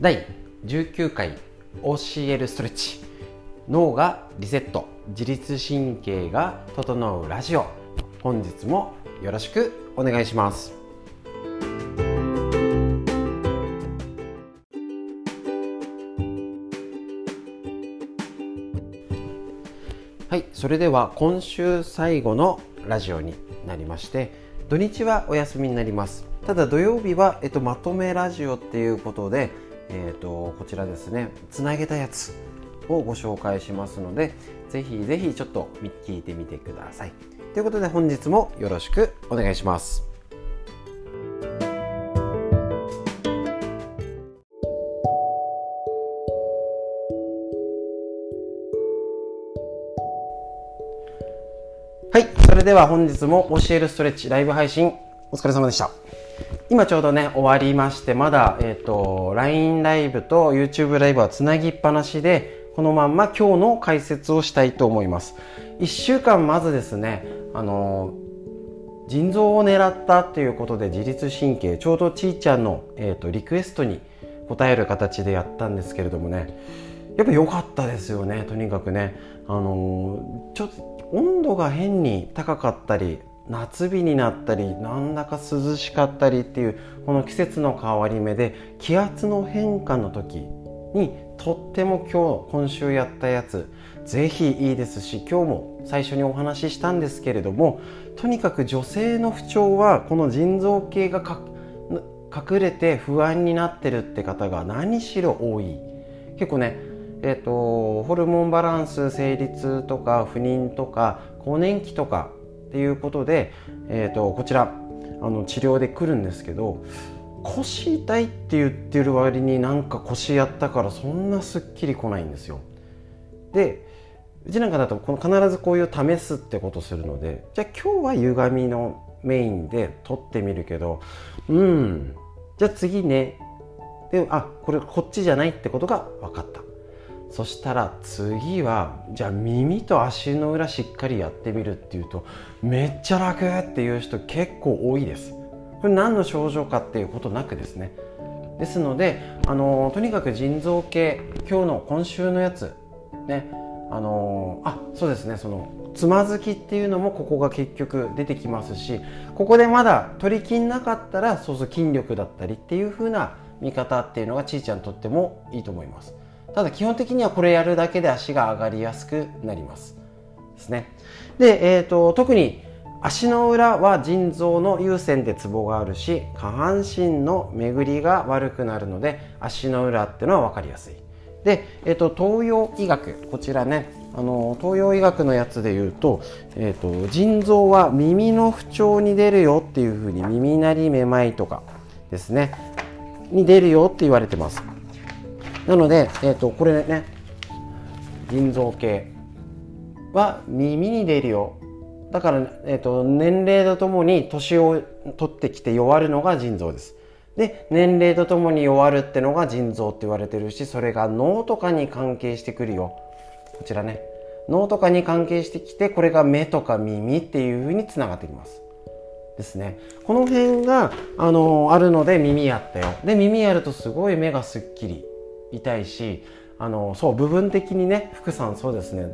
第19回 OCL ストレッチ。脳がリセット。自律神経が整うラジオ。本日もよろしくお願いします。はいそれでは今週最後のラジオになりまして土日はお休みになります。ただ土曜日は、えっと、まとめラジオっていうことで、えっと、こちらですねつなげたやつをご紹介しますのでぜひぜひちょっと聞いてみてくださいということで本日もよろしくお願いしますはい、それでは本日も教えるストレッチライブ配信お疲れ様でした。今ちょうどね、終わりまして、まだ、え、ー、と、LINE ライブと YouTube ライブはつなぎっぱなしで、このまんま今日の解説をしたいと思います。1週間まずですね、あの腎臓を狙ったっていうことで自律神経、ちょうどちーちゃんの、えーと、リクエストに応える形でやったんですけれどもね、やっぱ良かったですよね、とにかくね。あのちょっと温度が変に高かったり夏日になったりなんだか涼しかったりっていうこの季節の変わり目で気圧の変化の時にとっても今日今週やったやつぜひいいですし今日も最初にお話ししたんですけれどもとにかく女性の不調はこの腎臓系が隠れて不安になってるって方が何しろ多い。結構ねえーと、ホルモンバランス生理痛とか不妊とか更年期とかっていうことで、えーと、こちらあの治療で来るんですけど腰痛いって言ってる割になんか腰やったからそんなすっきりこないんですよ。でうちなんかだとこの必ずこういう試すってことするのでじゃあ今日は歪みのメインで取ってみるけどうんじゃあ次ねであこれこっちじゃないってことが分かったそしたら次はじゃあ耳と足の裏しっかりやってみるっていうとめっちゃ楽っていう人結構多いです。これ何の症状かっていうことなくですね。ですのであのとにかく腎臓系今日の今週のやつねあのあそうですねそのつまずきっていうのもここが結局出てきますしここでまだ取りきんなかったらそうそう筋力だったりっていう風な見方っていうのがちいちゃんにとってもいいと思います。ただ基本的にはこれやるだけで足が上がりやすくなります。ですね。で、えーと、特に足の裏は腎臓の有線でツボがあるし下半身の巡りが悪くなるので足の裏っていうのは分かりやすい。で、えーと、東洋医学こちらねあの東洋医学のやつで言うと,、えーと、と腎臓は耳の不調に出るよっていうふうに耳鳴りめまいとかですねに出るよって言われてます。なので、えーと、これね腎臓系は耳に出るよ。だから、えーと、年齢とともに年を取ってきて弱るのが腎臓です。で年齢とともに弱るってのが腎臓って言われてるしそれが脳とかに関係してくるよ。こちらね。脳とかに関係してきてこれが目とか耳っていう風につながってきます。ですね。この辺があのあるので耳やったよ。で耳やるとすごい目がすっきり痛いしあのそう部分的にね福さんそうですね。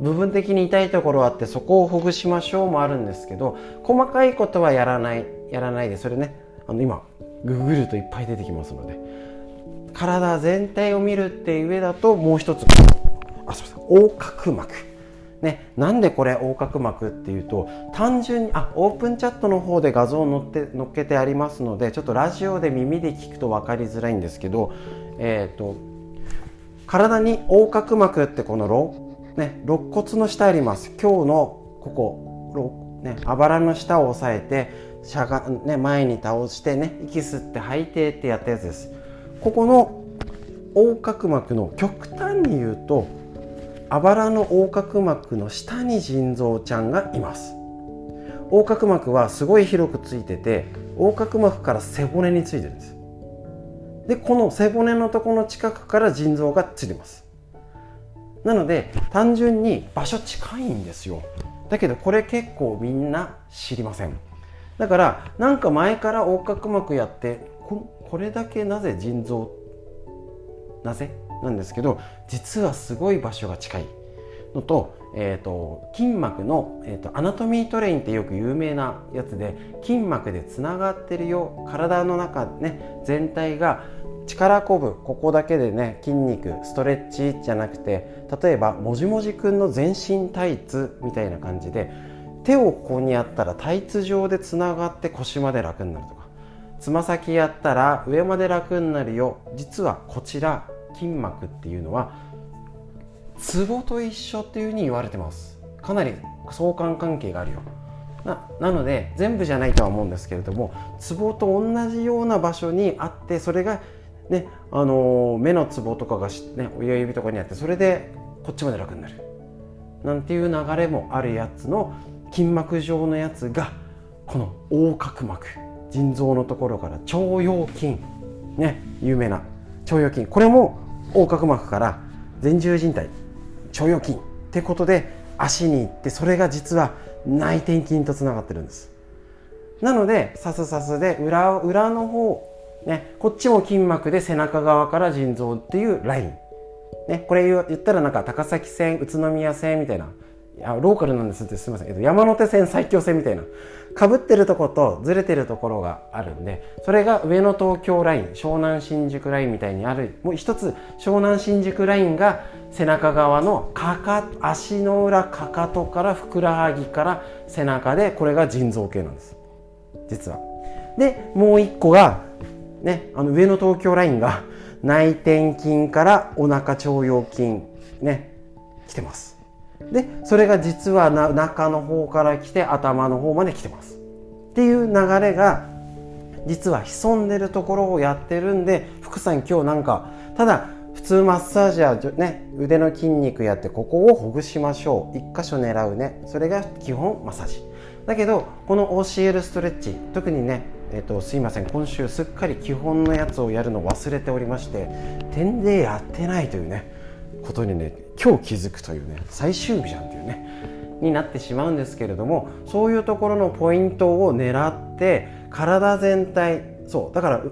部分的に痛いところあってそこをほぐしましょうもあるんですけど細かいことはやらないやらないでそれねあの今ググるといっぱい出てきますので体全体を見るっていう上だともう一つあすみません横隔膜。ね、なんでこれ横隔膜っていうと単純にあオープンチャットの方で画像を載って載っけてありますのでちょっとラジオで耳で聞くと分かりづらいんですけどえーと、体に横隔膜ってこのろ、ね、肋骨の下あります。今日のここ、ね、あばらの下を押さえてしゃが、ね、前に倒してね息吸って吐いてってやったやつです。ここの横隔膜の極端に言うとあばらの横隔膜の下に腎臓ちゃんがいます。横隔膜はすごい広くついてて横隔膜から背骨についてるんです。でこの背骨のところの近くから腎臓がついてます。なので単純に場所近いんですよ。だけどこれ結構みんな知りません。だからなんか前から横隔膜やってこれだけなぜ腎臓なぜ？なんですけど実はすごい場所が近い。のと,、えーと、筋膜の、えーと、アナトミートレインってよく有名なやつで筋膜でつながってるよ体の中ね全体が力こぶここだけでね筋肉ストレッチじゃなくて例えばもじもじくんの全身タイツみたいな感じで手をここにやったらタイツ状でつながって腰まで楽になるとかつま先やったら上まで楽になるよ。実はこちら筋膜っていうのはツボと一緒っていうふうに言われてます。かなり相関関係があるよ。ななので全部じゃないとは思うんですけれどもツボと同じような場所にあってそれがねあのー、目のツボとかが、ね、親指とかにあってそれでこっちまで楽になる。なんていう流れもあるやつの筋膜状のやつがこの横隔膜腎臓のところから腸腰筋ね有名な腸腰筋。これも横隔膜から前十靭帯腸腰筋ってことで足に行ってそれが実は内転筋とつながってるんです。なのでサスサスで裏裏の方ねこっちも筋膜で背中側から腎臓っていうライン。ねこれ言ったらなんか高崎線宇都宮線みたいなあローカルなんですってすみません、えっと、山手線埼京線みたいな。かぶってるとことずれてるところがあるんでそれが上野東京ライン湘南新宿ラインみたいにあるもう一つ湘南新宿ラインが背中側のかか足の裏かかとからふくらはぎから背中でこれが腎臓系なんです。実は。でもう一個がねあの上野東京ラインが内転筋からお腹腸腰筋ね来てます。でそれが実は中の方から来て頭の方まで来てます。っていう流れが実は潜んでるところをやってるんで福さん今日なんかただ普通マッサージはね腕の筋肉やってここをほぐしましょう。一箇所狙うね。それが基本マッサージ。だけどこの OCL ストレッチ特にねえっと、すいません。今週すっかり基本のやつをやるの忘れておりまして点でやってないというねことにね今日気づくというね最終日じゃんっていうねになってしまうんですけれどもそういうところのポイントを狙って体全体そうだから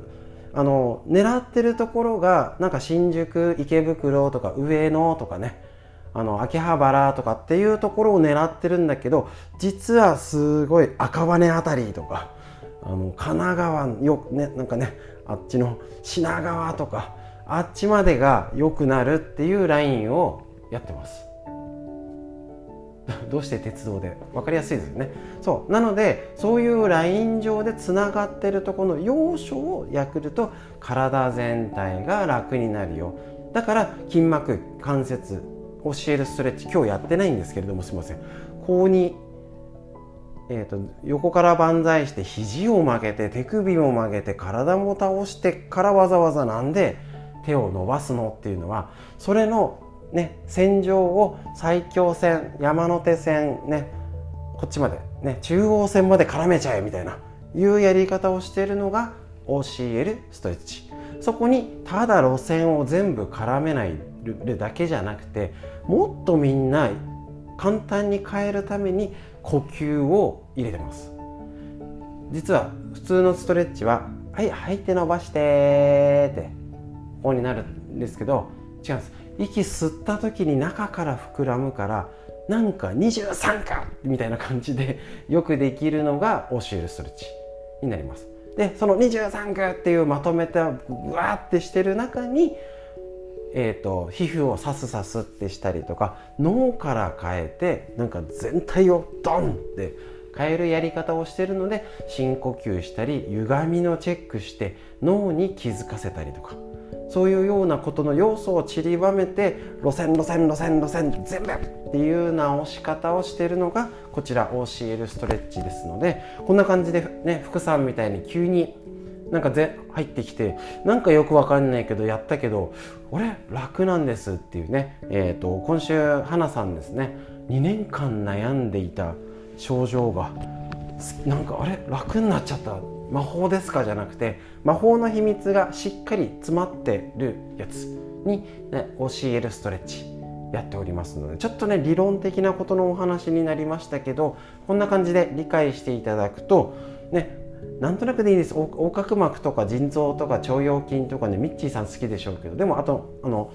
あの狙ってるところがなんか新宿池袋とか上野とかねあの秋葉原とかっていうところを狙ってるんだけど実はすごい赤羽辺りとかあの神奈川よねなんかねあっちの品川とかあっちまでが良くなるっていうラインをやってます。どうして鉄道で？分かりやすいですよね。そう。なのでそういうライン上でつながってるとこの要所をやくると体全体が楽になるよ。だから筋膜関節教えるストレッチ今日やってないんですけれどもすいません。こうに、えーと横から万歳して肘を曲げて手首も曲げて体も倒してからわざわざなんで手を伸ばすのっていうのはそれのね線上を埼京線山手線ねこっちまでね中央線まで絡めちゃえみたいないうやり方をしているのが OCL ストレッチ。そこにただ路線を全部絡めないだけじゃなくてもっとみんな簡単に変えるために呼吸を入れてます。実は普通のストレッチは「はい吐いて伸ばして」ってこうになるんですけど違うんです。息吸った時に中から膨らむからなんか23かみたいな感じでよくできるのが教えるストレッチになります。でその23かっていうまとめたぐわってしてる中にえーと、皮膚をさすさすってしたりとか脳から変えてなんか全体をドンって変えるやり方をしてるので深呼吸したり歪みのチェックして脳に気づかせたりとか。そういうようなことの要素を散りばめて路線路線路線路線全部っていう直し方をしているのがこちら OCL ストレッチですのでこんな感じでね福さんみたいに急になんかぜ入ってきてなんかよくわかんないけどやったけど俺楽なんですっていうね、えーと、今週花さんですね。2年間悩んでいた症状がなんかあれ？楽になっちゃった？魔法ですか？じゃなくて魔法の秘密がしっかり詰まってるやつに、ね、教えるストレッチやっておりますのでちょっとね理論的なことのお話になりましたけどこんな感じで理解していただくとねなんとなくでいいです。横隔膜とか腎臓とか腸腰筋とかねミッチーさん好きでしょうけどでもあとあの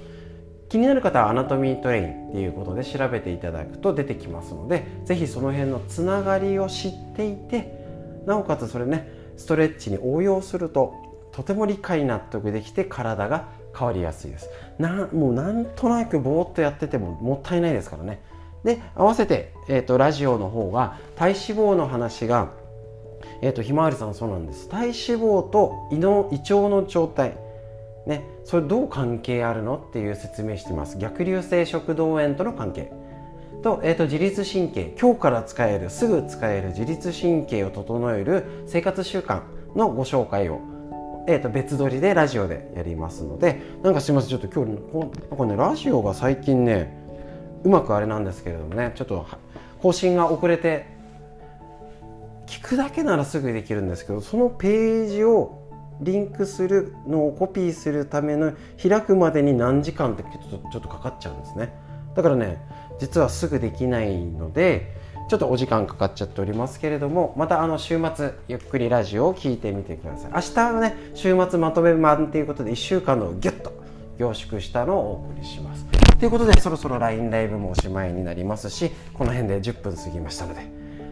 気になる方はアナトミートレインっていうことで調べていただくと出てきますので是非その辺のつながりを知っていてなおかつそれねストレッチに応用するととても理解納得できて体が変わりやすいです。なもうなんとなくぼーっとやっててももったいないですからね。で合わせて、えーと、ラジオの方が体脂肪の話が、えーと、ひまわりさんそうなんです。体脂肪と胃の胃腸の状態。ねそれどう関係あるのっていう説明してます。逆流性食道炎との関係。と,、えーと、自律神経今日から使えるすぐ使える自律神経を整える生活習慣のご紹介をえー、と別撮りでラジオでやりますのでなんかすいませんちょっと今日なんかねラジオが最近ねうまくあれなんですけれどもねちょっと更新が遅れて聞くだけならすぐできるんですけどそのページをリンクするのをコピーするための開くまでに何時間ってちょっとちょっとかかっちゃうんですね。だからね実はすぐできないのでちょっとお時間かかっちゃっておりますけれどもまたあの週末ゆっくりラジオを聞いてみてください。明日はね週末まとめ版ということで1週間のギュッと凝縮したのをお送りします。ということでそろそろ LINE ライブもおしまいになりますしこの辺で10分過ぎましたので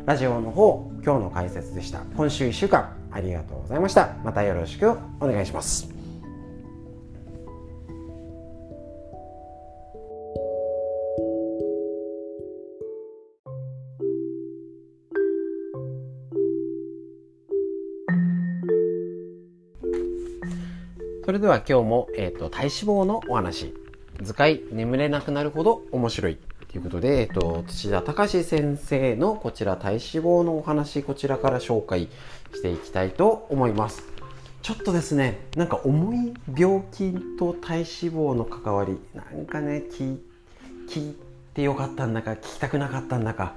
ラジオの方今日の解説でした。今週1週間ありがとうございました。またよろしくお願いします。それでは今日も、えーと、体脂肪のお話。図解眠れなくなるほど面白い。ということで、えっ、ー、と、土田隆先生のこちら体脂肪のお話こちらから紹介していきたいと思います。ちょっとですねなんか重い病気と体脂肪の関わりなんかね聞聞いてよかったんだか聞きたくなかったんだか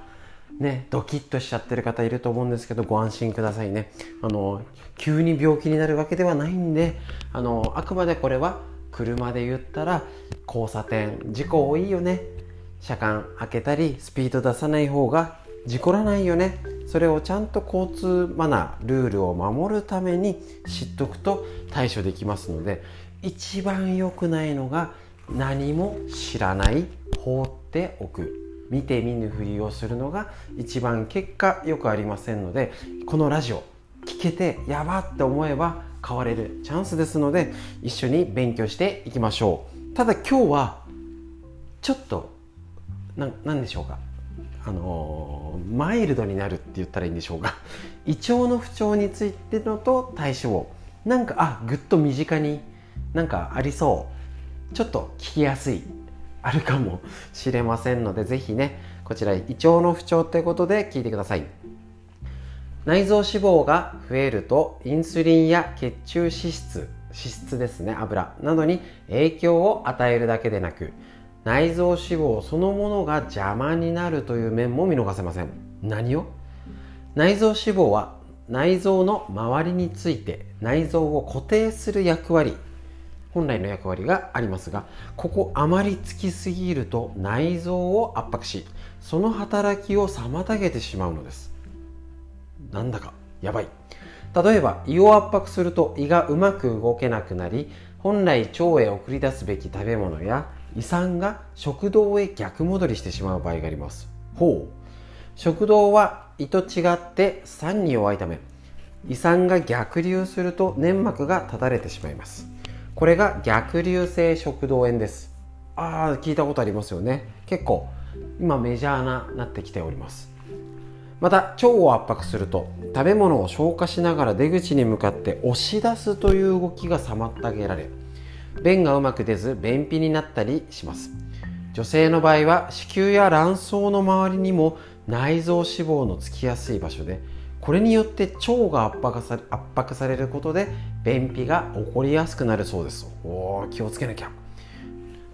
ね、ドキッとしちゃってる方いると思うんですけどご安心くださいね。あの急に病気になるわけではないんであのあくまでこれは車で言ったら交差点事故多いよね。車間開けたりスピード出さない方が事故らないよね。それをちゃんと交通マナールールを守るために知っとくと対処できますので一番良くないのが何も知らない放っておく。見て見ぬふりをするのが一番結果よくありませんのでこのラジオ聞けてやばって思えば変われるチャンスですので一緒に勉強していきましょう。ただ今日はちょっと何でしょうか？あのー、マイルドになるって言ったらいいんでしょうか？胃腸の不調についてのと体脂肪なんかあぐっと身近になんかありそう。ちょっと聞きやすい。あるかもしれませんので是非ねこちら胃腸の不調ということで聞いてください。内臓脂肪が増えるとインスリンや血中脂質脂質ですね油などに影響を与えるだけでなく内臓脂肪そのものが邪魔になるという面も見逃せません。何を？内臓脂肪は内臓の周りについて内臓を固定する役割本来の役割がありますがここあまりつきすぎると内臓を圧迫しその働きを妨げてしまうのです。なんだかやばい。例えば胃を圧迫すると胃がうまく動けなくなり本来腸へ送り出すべき食べ物や胃酸が食道へ逆戻りしてしまう場合があります。ほう。食道は胃と違って酸に弱いため胃酸が逆流すると粘膜がただれてしまいますこれが逆流性食道炎です。ああ聞いたことありますよね。結構今メジャーななってきております。また腸を圧迫すると食べ物を消化しながら出口に向かって押し出すという動きが妨げられ便がうまく出ず便秘になったりします。女性の場合は子宮や卵巣の周りにも内臓脂肪のつきやすい場所でこれによって腸が圧迫され圧迫されることで便秘が起こりやすくなるそうです。おー気をつけなきゃ。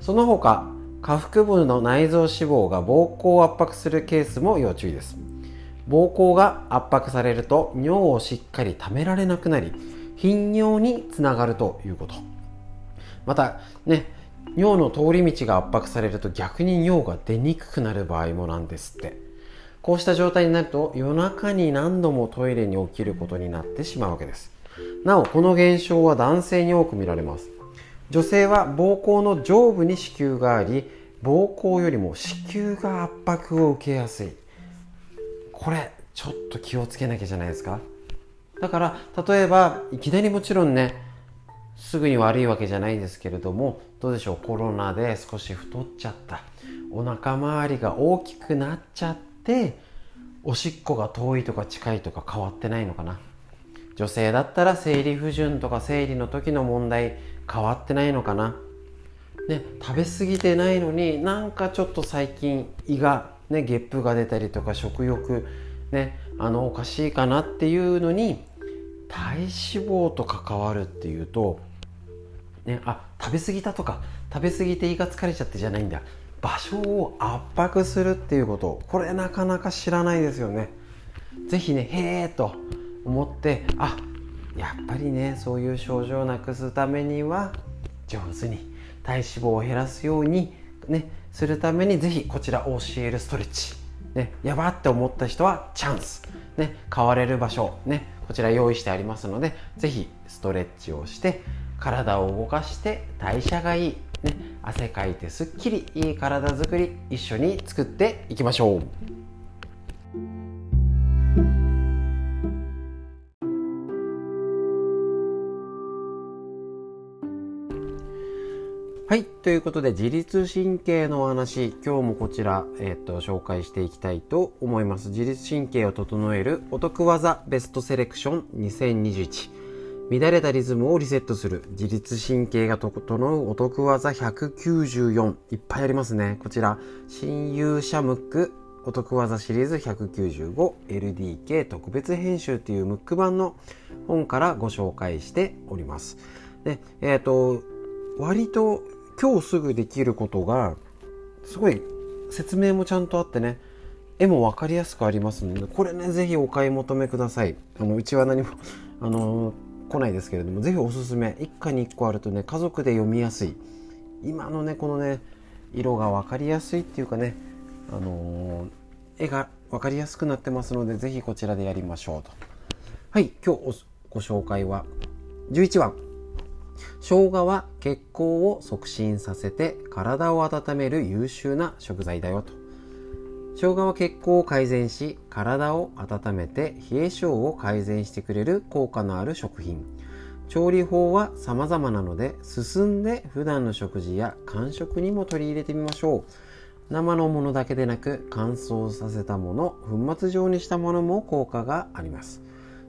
その他下腹部の内臓脂肪が膀胱を圧迫するケースも要注意です。膀胱が圧迫されると尿をしっかり溜められなくなり頻尿につながるということ。またね尿の通り道が圧迫されると逆に尿が出にくくなる場合もなんですって。こうした状態になると夜中に何度もトイレに起きることになってしまうわけです。なおこの現象は男性に多く見られます。女性は膀胱の上部に子宮があり膀胱よりも子宮が圧迫を受けやすい。これちょっと気をつけなきゃじゃないですか？だから例えばいきなりもちろんねすぐに悪いわけじゃないんですけれどもどうでしょう？コロナで少し太っちゃった。お腹周りが大きくなっちゃっておしっこが遠いとか近いとか変わってないのかな？女性だったら生理不順とか生理の時の問題変わってないのかな。ね、食べ過ぎてないのになんかちょっと最近胃が、ね、ゲップが出たりとか食欲、ね、あのおかしいかなっていうのに体脂肪と関わるっていうと、ね、あ食べ過ぎたとか食べ過ぎて胃が疲れちゃってじゃないんだ。場所を圧迫するっていうこと。これなかなか知らないですよね。是非ねへえと思ってあやっぱりねそういう症状をなくすためには上手に体脂肪を減らすようにねするために是非こちら OCL ストレッチ。ねやばって思った人はチャンス。ね変われる場所。ねこちら用意してありますので是非ストレッチをして体を動かして代謝がいい。ね、汗かいてすっきりいい体づくり一緒に作っていきましょう。はい。ということで、自律神経のお話、今日もこちら、えっ、と、紹介していきたいと思います。自律神経を整えるお得技ベストセレクション2021。乱れたリズムをリセットする自律神経が整うお得技194いっぱいありますねこちら親友シャムックお得技シリーズ 195LDK 特別編集というムック版の本からご紹介しておりますでえっ、ー、と割と今日すぐできることがすごい説明もちゃんとあってね絵も分かりやすくありますのでこれね是非お買い求めください。あのうちは何も あの来ないですけれどもぜひおすすめ。一家に1個あるとね家族で読みやすい。今のねこのね色が分かりやすいっていうかねあのー、絵が分かりやすくなってますのでぜひこちらでやりましょうと。はい今日ご紹介は11番。生姜は血行を促進させて体を温める優秀な食材だよと。生姜は血行を改善し体を温めて冷え性を改善してくれる効果のある食品。調理法は様々なので進んで普段の食事や間食にも取り入れてみましょう。生のものだけでなく乾燥させたもの粉末状にしたものも効果があります。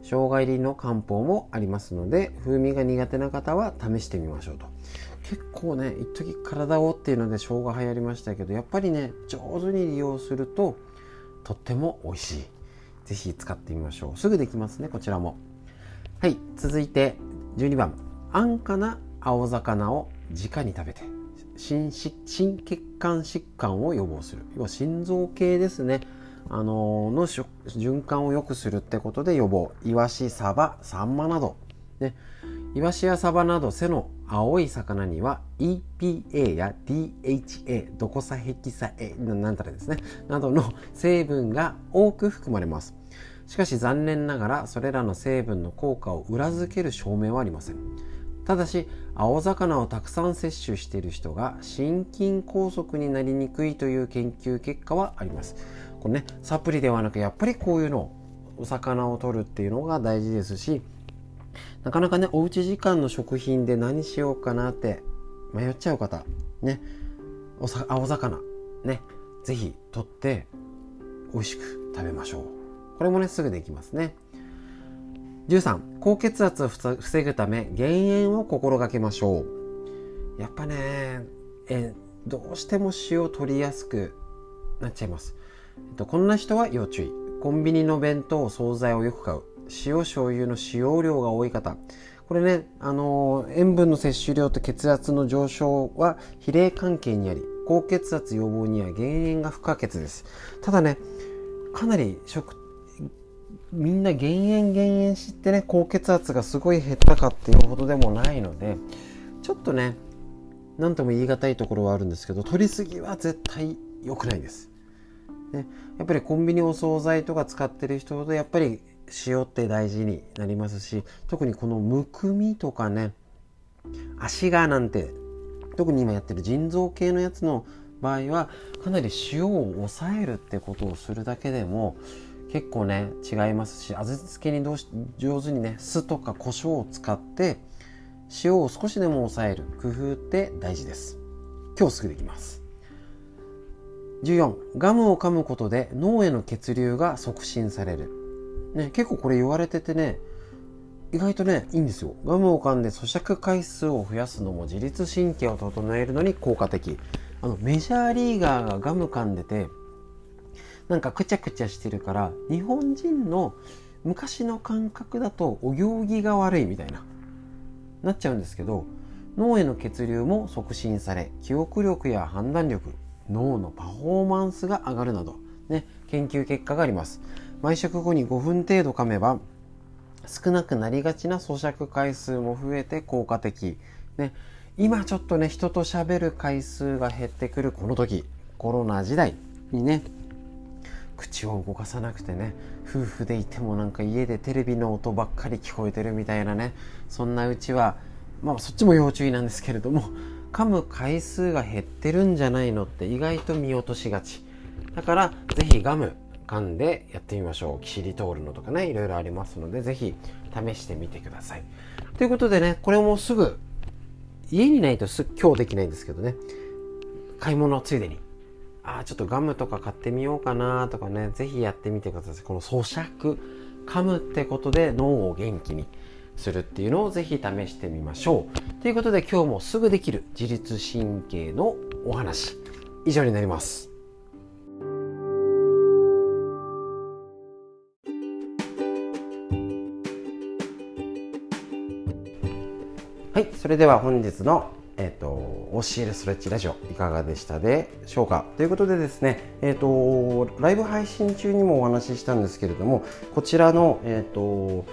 生姜入りの漢方もありますので風味が苦手な方は試してみましょうと。結構ね一時体をっていうので生姜流行りましたけどやっぱりね上手に利用するととっても美味しい。是非使ってみましょう。すぐできますねこちらも。はい続いて12番安価な青魚を直に食べて心心血管疾患を予防する。要は心臓系ですね。あのー、の循環を良くするってことで予防。イワシサバサンマなど。ね。イワシやサバなど背の青い魚には EPA や DHA ドコサヘキサエなんたらですね。などの成分が多く含まれます。しかし残念ながらそれらの成分の効果を裏付ける証明はありません。ただし青魚をたくさん摂取している人が心筋梗塞になりにくいという研究結果はあります。こねサプリではなくやっぱりこういうのお魚を取るっていうのが大事ですしなかなかねおうち時間の食品で何しようかなって迷っちゃう方ねおさ青魚ね是非取って美味しく食べましょう。これもねすぐできますね。13高血圧を防ぐため減塩を心がけましょう。やっぱねえどうしても塩取りやすくなっちゃいます、えっと、こんな人は要注意。コンビニの弁当惣菜をよく買う。塩醤油の使用量が多い方。これね、あの塩分の摂取量と血圧の上昇は比例関係にあり高血圧予防には減塩が不可欠です。ただねかなり食みんな減塩減塩してね高血圧がすごい減ったかっていうほどでもないのでちょっとね何とも言い難いところはあるんですけど取りすぎは絶対良くないです。ね、やっぱりコンビニお惣菜とか使ってる人ほどやっぱり塩って大事になりますし特にこのむくみとかね足がなんて特に今やってる腎臓系のやつの場合はかなり塩を抑えるってことをするだけでも結構ね違いますし味付けにどうし上手にね酢とか胡椒を使って塩を少しでも抑える工夫って大事です。今日すぐできます。14ガムを噛むことで脳への血流が促進される、ね、結構これ言われててね意外とねいいんですよ。ガムを噛んで咀嚼回数を増やすのも自律神経を整えるのに効果的。あのメジャーリーガーがガム噛んでてなんかくちゃくちゃしてるから日本人の昔の感覚だとお行儀が悪いみたいななっちゃうんですけど脳への血流も促進され記憶力や判断力脳のパフォーマンスが上がるなど、ね、研究結果があります。毎食後に5分程度噛めば少なくなりがちな咀嚼回数も増えて効果的、ね、今ちょっとね人と喋る回数が減ってくるこの時コロナ時代にね口を動かさなくてね夫婦でいてもなんか家でテレビの音ばっかり聞こえてるみたいなねそんなうちはまあそっちも要注意なんですけれども噛む回数が減ってるんじゃないのって意外と見落としがち。だから是非ガム噛んでやってみましょう。キシリトールのとかねいろいろありますので是非試してみてください。ということでねこれもすぐ家にないとす今日できないんですけどね。買い物ついでに。ああちょっとガムとか買ってみようかなとかね是非やってみてください。この咀嚼噛むってことで脳を元気にするっていうのをぜひ試してみましょう。ということで今日もすぐできる自律神経のお話。以上になります。はいそれでは本日のえっ、ー、と、教えるストレッチラジオいかがでしたでしょうか？ということでですね、えっ、ー、と、ライブ配信中にもお話ししたんですけれども、こちらの、えっ、ー、と、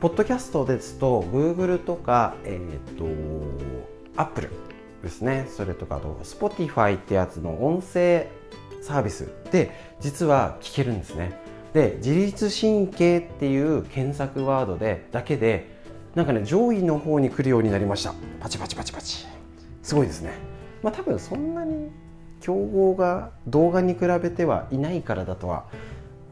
ポッドキャストですと、Google とか、えっ、と、Apple ですね、それとかあと、Spotify ってやつの音声サービスで、実は聞けるんですね。で、自律神経っていう検索ワードで、だけで、なんかね、上位の方に来るようになりました。パチパチパチパチ。すごいですね。まあ多分そんなに競合が動画に比べてはいないからだとは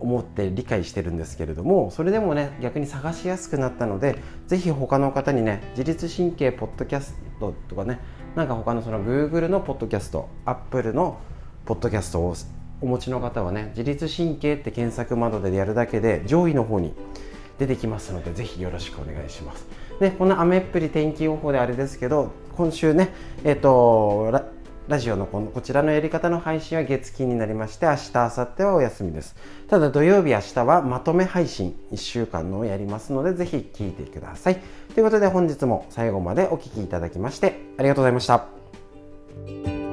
思って理解してるんですけれどもそれでもね逆に探しやすくなったので是非他の方にね自律神経ポッドキャストとかねなんか他のその Google のポッドキャスト Apple のポッドキャストをお持ちの方はね自律神経って検索窓でやるだけで上位の方に出てきますのでぜひよろしくお願いします。でこの雨っぷり天気予報であれですけど今週ねえっ、ー、とラジオのこのこちらのやり方の配信は月金になりまして明日明後日はお休みです。ただ土曜日明日はまとめ配信1週間のをやりますのでぜひ聞いてください。ということで本日も最後までお聴きいただきましてありがとうございました。